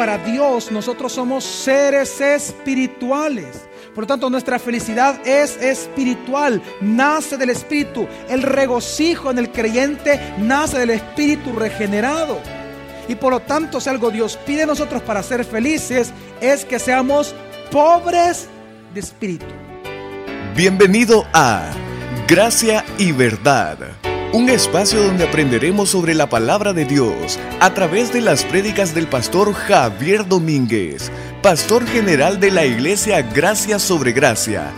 para Dios nosotros somos seres espirituales. Por lo tanto, nuestra felicidad es espiritual, nace del Espíritu. El regocijo en el creyente nace del Espíritu regenerado. Y por lo tanto, si algo Dios pide a nosotros para ser felices, es que seamos pobres de espíritu. Bienvenido a Gracia y Verdad, un espacio donde aprenderemos sobre la palabra de Dios a través de las prédicas del pastor Javier Domínguez, pastor general de la iglesia Gracia sobre Gracia.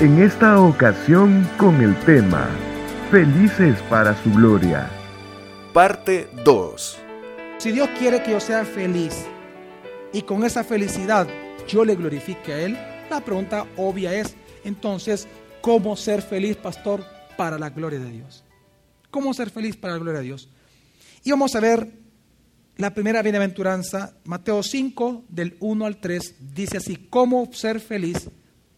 En esta ocasión con el tema Felices para su gloria. Parte 2. Si Dios quiere que yo sea feliz y con esa felicidad yo le glorifique a Él, la pregunta obvia es, entonces, ¿cómo ser feliz, pastor, para la gloria de Dios? ¿Cómo ser feliz para la gloria de Dios? Y vamos a ver la primera bienaventuranza, Mateo 5, del 1 al 3, dice así, ¿cómo ser feliz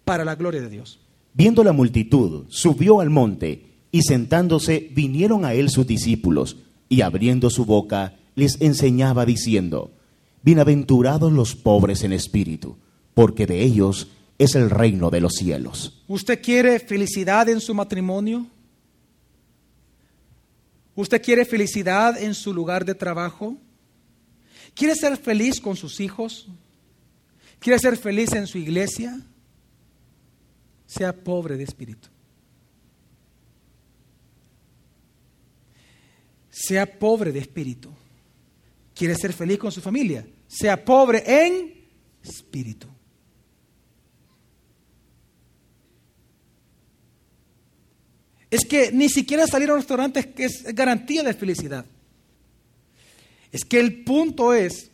para la gloria de Dios? Viendo la multitud, subió al monte, y sentándose vinieron a él sus discípulos, y abriendo su boca, les enseñaba diciendo, Bienaventurados los pobres en espíritu, porque de ellos es el reino de los cielos. ¿Usted quiere felicidad en su matrimonio? ¿Usted quiere felicidad en su lugar de trabajo? ¿Quiere ser feliz con sus hijos? ¿Quiere ser feliz en su iglesia? Sea pobre de espíritu. Sea pobre de espíritu. ¿Quiere ser feliz con su familia? Sea pobre en espíritu. Es que ni siquiera salir a un restaurante es garantía de felicidad. Es que el punto es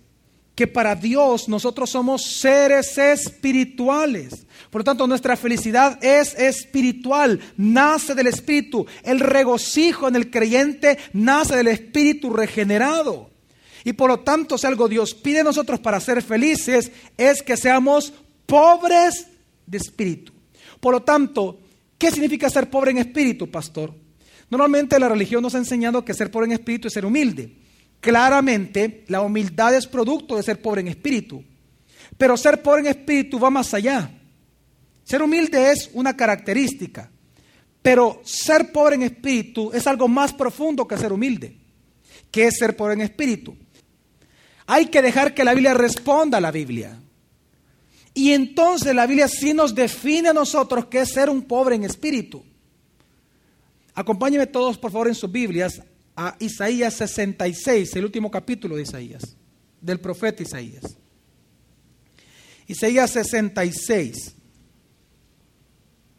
que para Dios nosotros somos seres espirituales. Por lo tanto, nuestra felicidad es espiritual, nace del Espíritu. El regocijo en el creyente nace del Espíritu regenerado. Y por lo tanto, si algo Dios pide a nosotros para ser felices, es que seamos pobres de espíritu. Por lo tanto, ¿qué significa ser pobre en espíritu, pastor? Normalmente la religión nos ha enseñado que ser pobre en espíritu es ser humilde. Claramente, la humildad es producto de ser pobre en espíritu. Pero ser pobre en espíritu va más allá. Ser humilde es una característica. Pero ser pobre en espíritu es algo más profundo que ser humilde. ¿Qué es ser pobre en espíritu? Hay que dejar que la Biblia responda a la Biblia. Y entonces la Biblia sí nos define a nosotros qué es ser un pobre en espíritu. Acompáñenme todos, por favor, en sus Biblias a Isaías 66, el último capítulo de Isaías, del profeta Isaías. Isaías 66,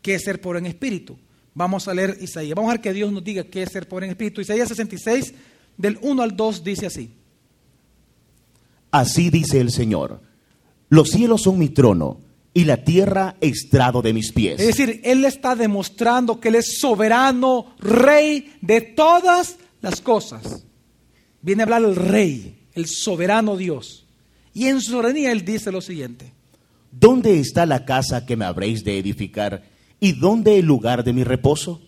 ¿qué es ser pobre en espíritu? Vamos a leer Isaías. Vamos a ver que Dios nos diga qué es ser pobre en espíritu. Isaías 66, del 1 al 2, dice así. Así dice el Señor. Los cielos son mi trono y la tierra estrado de mis pies. Es decir, Él está demostrando que Él es soberano, rey de todas las cosas. Viene a hablar el rey, el soberano Dios. Y en su soberanía Él dice lo siguiente. ¿Dónde está la casa que me habréis de edificar? ¿Y dónde el lugar de mi reposo?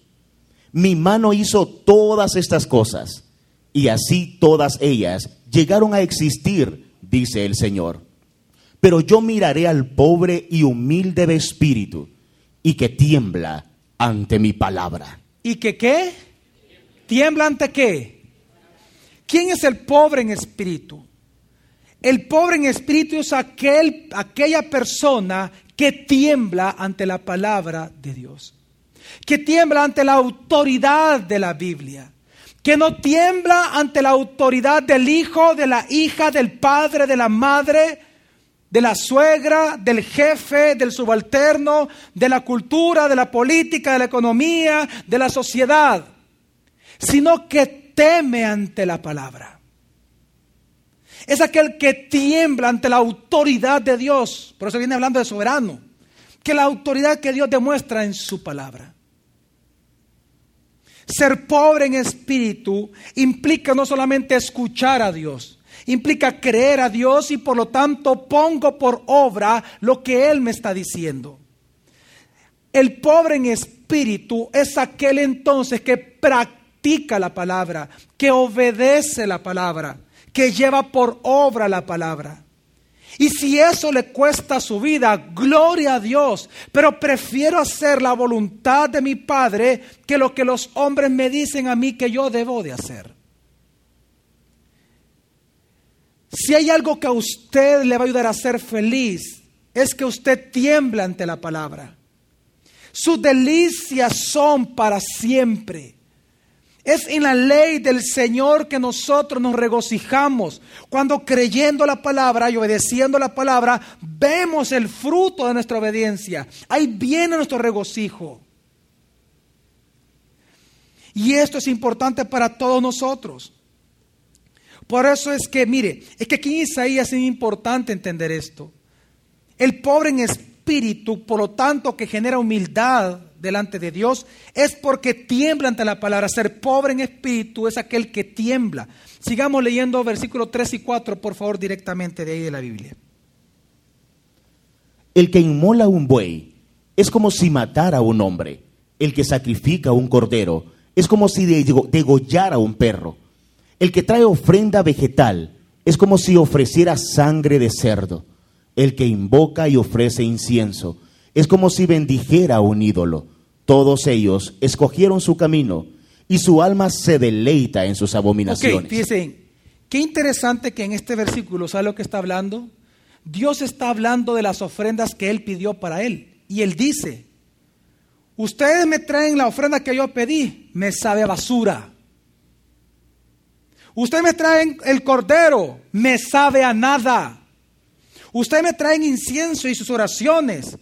Mi mano hizo todas estas cosas, y así todas ellas llegaron a existir, dice el Señor. Pero yo miraré al pobre y humilde de espíritu, y que tiembla ante mi palabra. ¿Y que qué? ¿Tiembla ante qué? ¿Quién es el pobre en espíritu? El pobre en espíritu es aquel, aquella persona que tiembla ante la palabra de Dios, que tiembla ante la autoridad de la Biblia, que no tiembla ante la autoridad del hijo, de la hija, del padre, de la madre, de la suegra, del jefe, del subalterno, de la cultura, de la política, de la economía, de la sociedad, sino que teme ante la palabra. Es aquel que tiembla ante la autoridad de Dios. Por eso viene hablando de soberano. Que la autoridad que Dios demuestra en su palabra. Ser pobre en espíritu implica no solamente escuchar a Dios, implica creer a Dios y por lo tanto pongo por obra lo que Él me está diciendo. El pobre en espíritu es aquel entonces que practica la palabra, que obedece la palabra que lleva por obra la palabra. Y si eso le cuesta su vida, gloria a Dios. Pero prefiero hacer la voluntad de mi Padre que lo que los hombres me dicen a mí que yo debo de hacer. Si hay algo que a usted le va a ayudar a ser feliz, es que usted tiembla ante la palabra. Sus delicias son para siempre. Es en la ley del Señor que nosotros nos regocijamos. Cuando creyendo la palabra y obedeciendo la palabra, vemos el fruto de nuestra obediencia. Ahí viene nuestro regocijo. Y esto es importante para todos nosotros. Por eso es que, mire, es que aquí en Isaías es importante entender esto. El pobre en espíritu, por lo tanto, que genera humildad, delante de Dios es porque tiembla ante la palabra. Ser pobre en espíritu es aquel que tiembla. Sigamos leyendo versículos 3 y 4, por favor, directamente de ahí de la Biblia. El que inmola un buey es como si matara a un hombre. El que sacrifica un cordero es como si degollara un perro. El que trae ofrenda vegetal es como si ofreciera sangre de cerdo. El que invoca y ofrece incienso es como si bendijera un ídolo. Todos ellos escogieron su camino y su alma se deleita en sus abominaciones. Ok, fíjense, qué interesante que en este versículo, ¿sabe lo que está hablando? Dios está hablando de las ofrendas que Él pidió para Él. Y Él dice, ustedes me traen la ofrenda que yo pedí, me sabe a basura. Ustedes me traen el cordero, me sabe a nada. Ustedes me traen incienso y sus oraciones,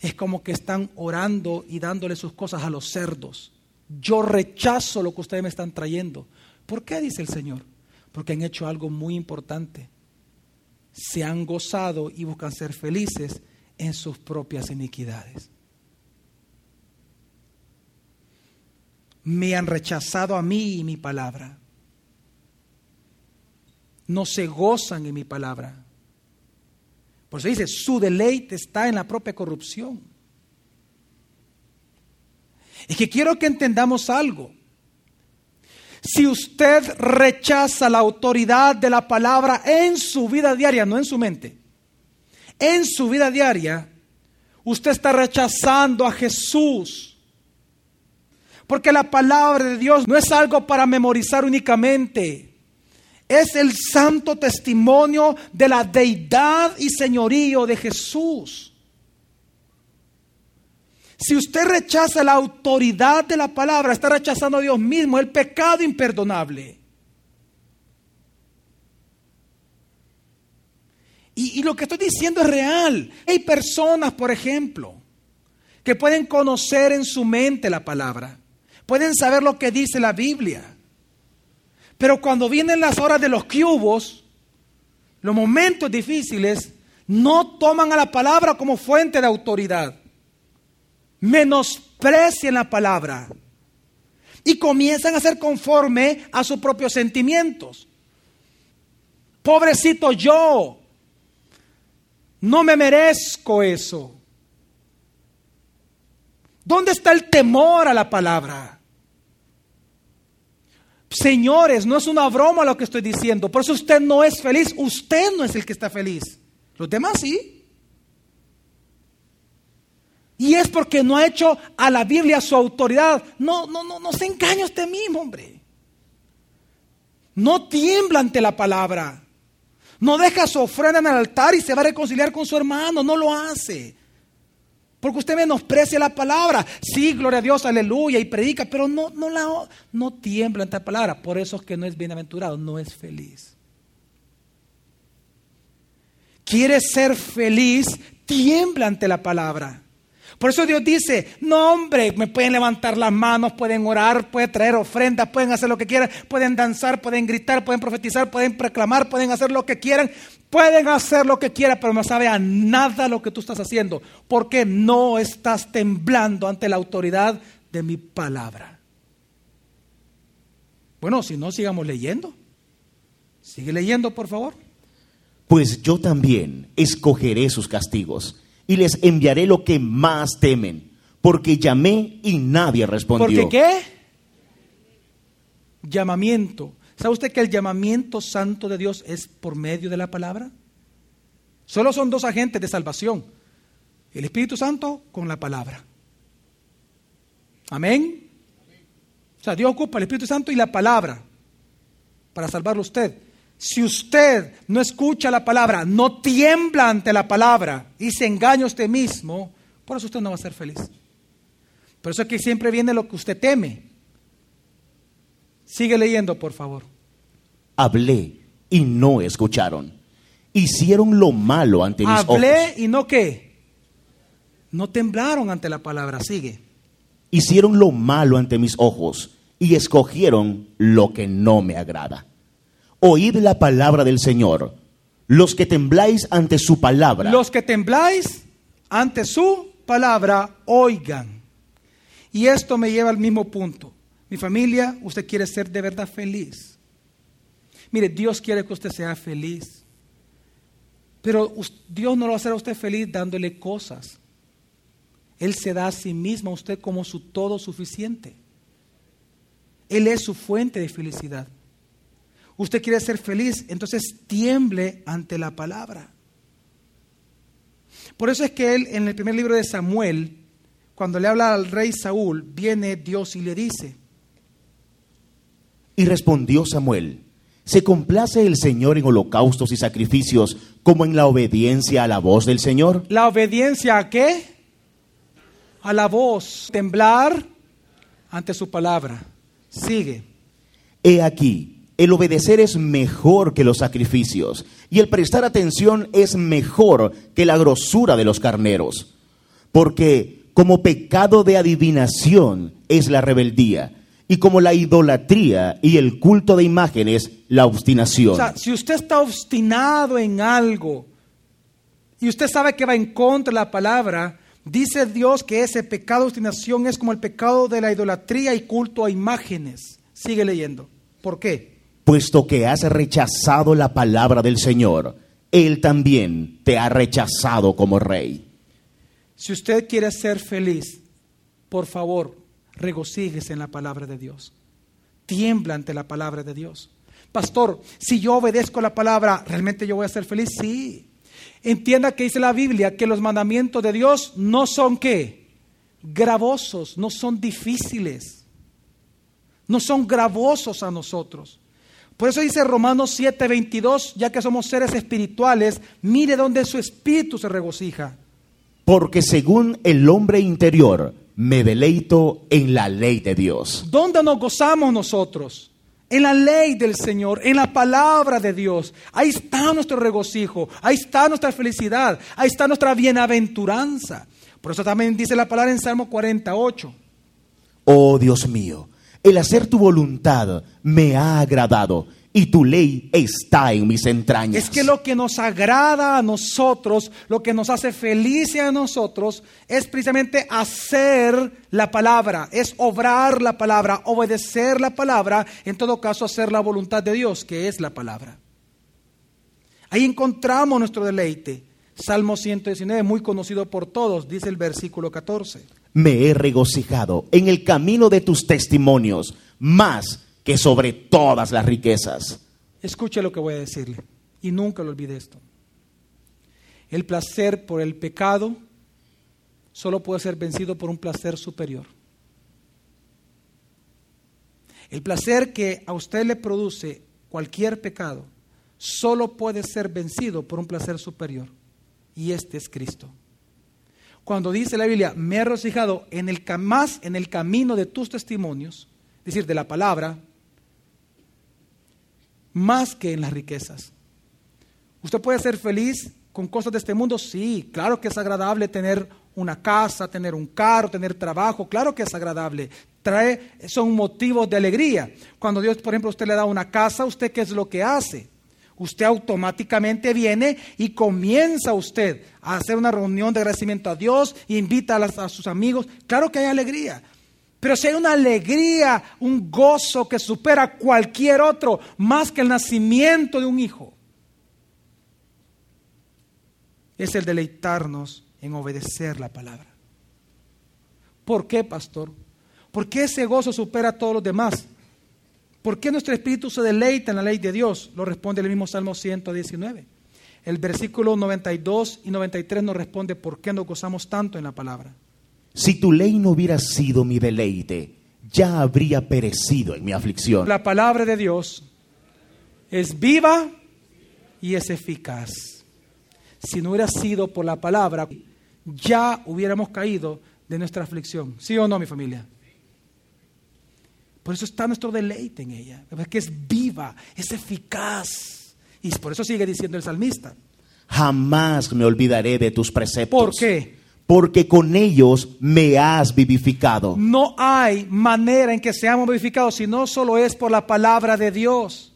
es como que están orando y dándole sus cosas a los cerdos. Yo rechazo lo que ustedes me están trayendo. ¿Por qué? dice el Señor. Porque han hecho algo muy importante. Se han gozado y buscan ser felices en sus propias iniquidades. Me han rechazado a mí y mi palabra. No se gozan en mi palabra. Por eso dice, su deleite está en la propia corrupción. Es que quiero que entendamos algo. Si usted rechaza la autoridad de la palabra en su vida diaria, no en su mente, en su vida diaria, usted está rechazando a Jesús. Porque la palabra de Dios no es algo para memorizar únicamente es el santo testimonio de la deidad y señorío de Jesús. Si usted rechaza la autoridad de la palabra, está rechazando a Dios mismo, el pecado imperdonable. Y, y, lo que estoy diciendo es real. Hay personas, por ejemplo, que pueden conocer en su mente la palabra, pueden saber lo que dice la Biblia pero cuando vienen las horas de los cubos, los momentos difíciles, no toman a la palabra como fuente de autoridad. Menosprecian la palabra. Y comienzan a ser conforme a sus propios sentimientos. Pobrecito yo, no me merezco eso. ¿Dónde está el temor a la palabra? Señores, no es una broma lo que estoy diciendo. Por eso usted no es feliz. Usted no es el que está feliz. Los demás sí. Y es porque no ha hecho a la Biblia su autoridad. No, no, no, no se engaña usted mismo, hombre. No tiembla ante la palabra. No deja su ofrenda en el altar y se va a reconciliar con su hermano. No lo hace. Porque usted menosprecia la palabra. Sí, gloria a Dios, aleluya, y predica, pero no, no, la, no tiembla ante la palabra. Por eso es que no es bienaventurado, no es feliz. Quiere ser feliz, tiembla ante la palabra. Por eso Dios dice, no hombre, me pueden levantar las manos, pueden orar, pueden traer ofrendas, pueden hacer lo que quieran, pueden danzar, pueden gritar, pueden profetizar, pueden proclamar, pueden hacer lo que quieran, pueden hacer lo que quieran, pero no sabe a nada lo que tú estás haciendo, porque no estás temblando ante la autoridad de mi palabra. Bueno, si no, sigamos leyendo. Sigue leyendo, por favor. Pues yo también escogeré sus castigos y les enviaré lo que más temen, porque llamé y nadie respondió. ¿Por qué? Llamamiento. ¿Sabe usted que el llamamiento santo de Dios es por medio de la palabra? Solo son dos agentes de salvación. El Espíritu Santo con la palabra. Amén. O sea, Dios ocupa el Espíritu Santo y la palabra para salvarlo a usted. Si usted no escucha la palabra, no tiembla ante la palabra y se engaña a usted mismo, por eso usted no va a ser feliz. Por eso es que siempre viene lo que usted teme. Sigue leyendo, por favor. Hablé y no escucharon. Hicieron lo malo ante mis Hablé ojos. y no qué. No temblaron ante la palabra. Sigue. Hicieron lo malo ante mis ojos y escogieron lo que no me agrada. Oíd la palabra del Señor. Los que tembláis ante su palabra. Los que tembláis ante su palabra, oigan. Y esto me lleva al mismo punto. Mi familia, usted quiere ser de verdad feliz. Mire, Dios quiere que usted sea feliz. Pero Dios no lo va a a usted feliz dándole cosas. Él se da a sí mismo a usted como su todo suficiente. Él es su fuente de felicidad. Usted quiere ser feliz, entonces tiemble ante la palabra. Por eso es que él, en el primer libro de Samuel, cuando le habla al rey Saúl, viene Dios y le dice, Y respondió Samuel, ¿se complace el Señor en holocaustos y sacrificios como en la obediencia a la voz del Señor? ¿la obediencia a qué? A la voz, temblar ante su palabra. Sigue. He aquí, el obedecer es mejor que los sacrificios, y el prestar atención es mejor que la grosura de los carneros, porque como pecado de adivinación es la rebeldía, y como la idolatría y el culto de imágenes, la obstinación. O sea, si usted está obstinado en algo y usted sabe que va en contra de la palabra, dice Dios que ese pecado de obstinación es como el pecado de la idolatría y culto a imágenes. Sigue leyendo. ¿Por qué? Puesto que has rechazado la palabra del Señor, Él también te ha rechazado como rey. Si usted quiere ser feliz, por favor, regocíjese en la palabra de Dios. Tiembla ante la palabra de Dios. Pastor, si yo obedezco la palabra, ¿realmente yo voy a ser feliz? Sí. Entienda que dice la Biblia que los mandamientos de Dios no son qué? Gravosos, no son difíciles. No son gravosos a nosotros. Por eso dice Romanos 7:22, ya que somos seres espirituales, mire donde su espíritu se regocija. Porque según el hombre interior, me deleito en la ley de Dios. ¿Dónde nos gozamos nosotros? En la ley del Señor, en la palabra de Dios. Ahí está nuestro regocijo, ahí está nuestra felicidad, ahí está nuestra bienaventuranza. Por eso también dice la palabra en Salmo 48. Oh Dios mío, el hacer tu voluntad me ha agradado y tu ley está en mis entrañas. Es que lo que nos agrada a nosotros, lo que nos hace felices a nosotros, es precisamente hacer la palabra, es obrar la palabra, obedecer la palabra, en todo caso hacer la voluntad de Dios, que es la palabra. Ahí encontramos nuestro deleite. Salmo 119, muy conocido por todos, dice el versículo 14. Me he regocijado en el camino de tus testimonios, más que sobre todas las riquezas. Escuche lo que voy a decirle y nunca lo olvide esto. El placer por el pecado solo puede ser vencido por un placer superior. El placer que a usted le produce cualquier pecado solo puede ser vencido por un placer superior y este es Cristo. Cuando dice la Biblia, me he regocijado en el, más en el camino de tus testimonios, es decir, de la palabra, más que en las riquezas. ¿Usted puede ser feliz con cosas de este mundo? Sí, claro que es agradable tener una casa, tener un carro, tener trabajo, claro que es agradable. Trae, son motivos de alegría. Cuando Dios, por ejemplo, usted le da una casa, ¿usted qué es lo que hace? Usted automáticamente viene y comienza usted a hacer una reunión de agradecimiento a Dios invita a, sus amigos. Claro que hay alegría. Pero si hay una alegría, un gozo que supera cualquier otro, más que el nacimiento de un hijo, es el deleitarnos en obedecer la palabra. ¿Por qué, pastor? ¿Por qué ese gozo supera a todos los demás? ¿Por qué nuestro espíritu se deleita en la ley de Dios? Lo responde el mismo Salmo 119. El versículo 92 y 93 nos responde por qué nos gozamos tanto en la palabra. Si tu ley no hubiera sido mi deleite, ya habría perecido en mi aflicción. La palabra de Dios es viva y es eficaz. Si no hubiera sido por la palabra, ya hubiéramos caído de nuestra aflicción. ¿Sí o no, mi familia? Por eso está nuestro deleite en ella, que es viva, es eficaz. Y por eso sigue diciendo el salmista. Jamás me olvidaré de tus preceptos. ¿Por qué? Porque con ellos me has vivificado. No hay manera en que seamos vivificados si no solo es por la palabra de Dios.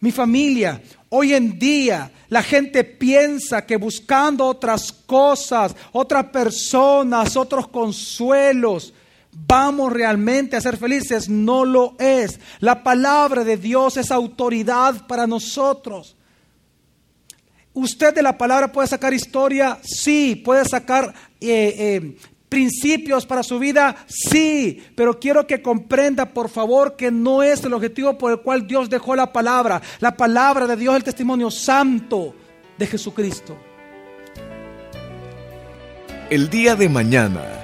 Mi familia, hoy en día la gente piensa que buscando otras cosas, otras personas, otros consuelos, vamos realmente a ser felices. No lo es. La palabra de Dios es autoridad para nosotros. ¿Usted de la palabra puede sacar historia? Sí. ¿Puede sacar eh, eh, principios para su vida? Sí. Pero quiero que comprenda, por favor, que no es el objetivo por el cual Dios dejó la palabra. La palabra de Dios es el testimonio santo de Jesucristo. El día de mañana